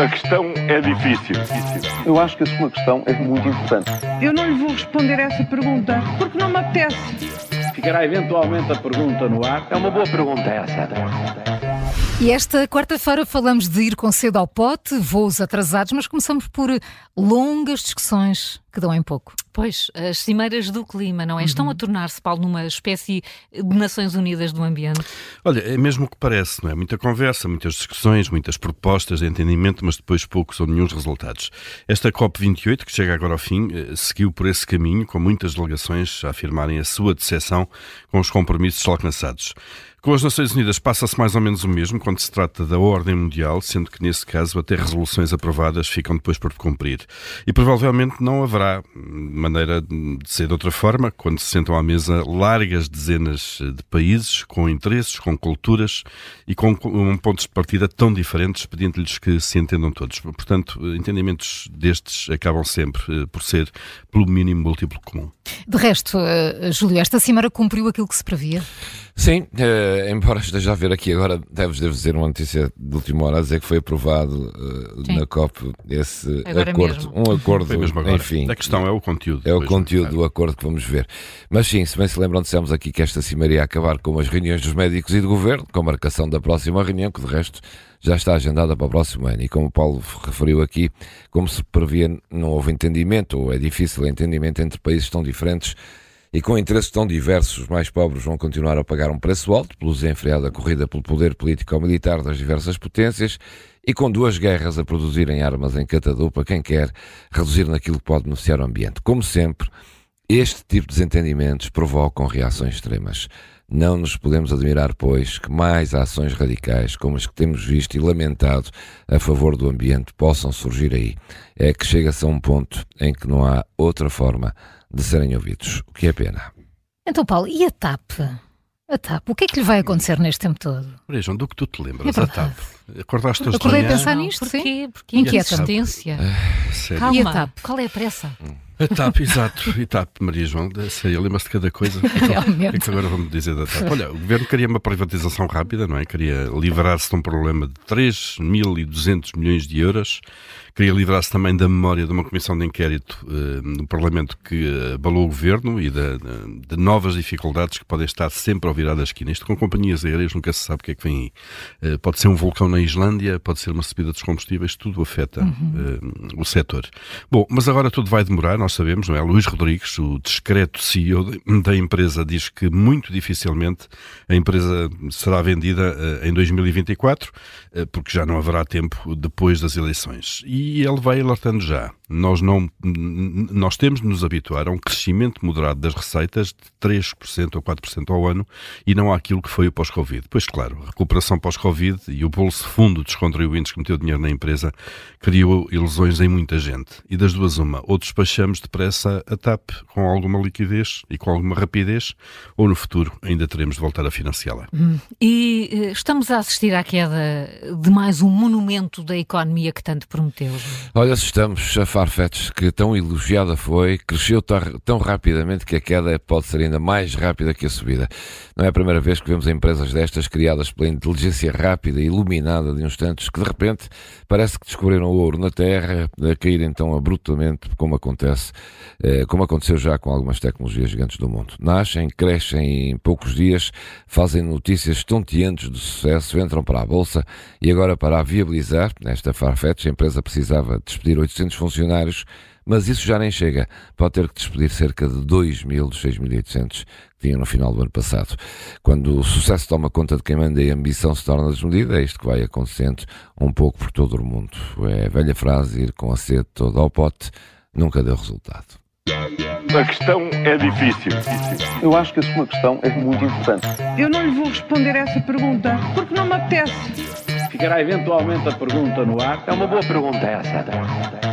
A questão é difícil. Eu acho que a sua questão é muito importante. Eu não lhe vou responder essa pergunta porque não me apetece. Ficará eventualmente a pergunta no ar. É uma boa pergunta essa. E esta quarta-feira falamos de ir com cedo ao pote, voos atrasados, mas começamos por longas discussões que dão em pouco. Pois, as cimeiras do clima, não é? Uhum. Estão a tornar-se, Paulo, numa espécie de Nações Unidas do ambiente? Olha, é mesmo o que parece, não é? Muita conversa, muitas discussões, muitas propostas de entendimento, mas depois poucos ou nenhum resultados. Esta COP28, que chega agora ao fim, eh, seguiu por esse caminho, com muitas delegações a afirmarem a sua decepção com os compromissos alcançados. Com as Nações Unidas passa-se mais ou menos o mesmo quando se trata da ordem mundial, sendo que nesse caso até resoluções aprovadas ficam depois por cumprir. E provavelmente não haverá maneira de ser de outra forma quando se sentam à mesa largas dezenas de países com interesses, com culturas e com pontos de partida tão diferentes, pedindo-lhes que se entendam todos. Portanto, entendimentos destes acabam sempre eh, por ser, pelo mínimo, múltiplo comum. De resto, uh, Júlio, esta cimeira cumpriu aquilo que se previa? Sim, uh, embora esteja a ver aqui agora, deves, deves dizer uma notícia de última hora, a dizer que foi aprovado uh, na COP esse agora acordo. Mesmo. Um acordo, enfim. A questão é o conteúdo. É o conteúdo do acordo que vamos ver. Mas sim, se bem se lembram, dissemos aqui que esta cimeira ia acabar com as reuniões dos médicos e do governo, com a marcação da próxima reunião, que de resto já está agendada para o próximo ano. E como o Paulo referiu aqui, como se previa, não houve entendimento, ou é difícil o entendimento entre países tão diferentes e com interesses tão diversos, os mais pobres vão continuar a pagar um preço alto pelo desenfreada corrida pelo poder político ou militar das diversas potências e com duas guerras a produzirem armas em catadupa quem quer reduzir naquilo que pode beneficiar o ambiente. Como sempre, este tipo de desentendimentos provocam reações extremas. Não nos podemos admirar, pois, que mais ações radicais, como as que temos visto e lamentado a favor do ambiente, possam surgir aí. É que chega-se a um ponto em que não há outra forma de serem ouvidos, o que é pena. Então, Paulo, e a TAP? A TAP, o que é que lhe vai acontecer neste tempo todo? Vejam, do que tu te lembras, é a TAP. Acordaste hoje Acordei a pensar nisto, Porquê? sim. Porque insistência. Ah, Calma, e a TAP? qual é a pressa? Hum. A TAP, exato. E TAP, Maria João, sei, lembra-se de cada coisa. Realmente. O que é que agora vamos dizer da TAP? Olha, o governo queria uma privatização rápida, não é? Queria livrar-se de um problema de 3.200 milhões de euros. Queria livrar-se também da memória de uma comissão de inquérito uh, no Parlamento que abalou o governo e de, de, novas dificuldades que podem estar sempre ao virar da esquina. Isto com companhias aéreas nunca se sabe o que é que vem aí. Uh, pode ser um vulcão na Islândia, pode ser uma subida dos combustíveis, tudo afeta uhum. uh, o setor. Bom, mas agora tudo vai demorar, nós sabemos, não é? Luís Rodrigues, o discreto CEO da empresa, diz que muito dificilmente a empresa será vendida em 2024, porque já não haverá tempo depois das eleições. E e ele vai alertando já. Nós, não, nós temos de nos habituar a um crescimento moderado das receitas de 3% ou 4% ao ano e não àquilo que foi o pós-Covid. Pois claro, a recuperação pós-Covid e o bolso fundo dos contribuintes que meteu dinheiro na empresa criou ilusões em muita gente. E das duas uma, ou despachamos depressa a TAP com alguma liquidez e com alguma rapidez, ou no futuro ainda teremos de voltar a financiá-la. Hum. E eh, estamos a assistir à queda de mais um monumento da economia que tanto prometeu. Olha, estamos a Farfetch, que tão elogiada foi, cresceu tão rapidamente que a queda pode ser ainda mais rápida que a subida. Não é a primeira vez que vemos empresas destas criadas pela inteligência rápida e iluminada de uns tantos que de repente parece que descobriram ouro na terra, a cair então abruptamente, como acontece, eh, como aconteceu já com algumas tecnologias gigantes do mundo. Nascem, crescem em poucos dias, fazem notícias estonteantes de sucesso, entram para a bolsa e agora para a viabilizar, nesta Farfetch, a empresa precisava despedir 800 funcionários funcionários, mas isso já nem chega. Pode ter que despedir cerca de 2 mil dos 6.800 que tinha no final do ano passado. Quando o sucesso toma conta de quem manda e a ambição se torna desmedida, é isto que vai acontecendo um pouco por todo o mundo. É a velha frase, ir com a sede toda ao pote, nunca deu resultado. A questão é difícil. Eu acho que a sua questão é muito importante. Eu não lhe vou responder essa pergunta porque não me apetece. Ficará eventualmente a pergunta no ar. É uma boa pergunta essa.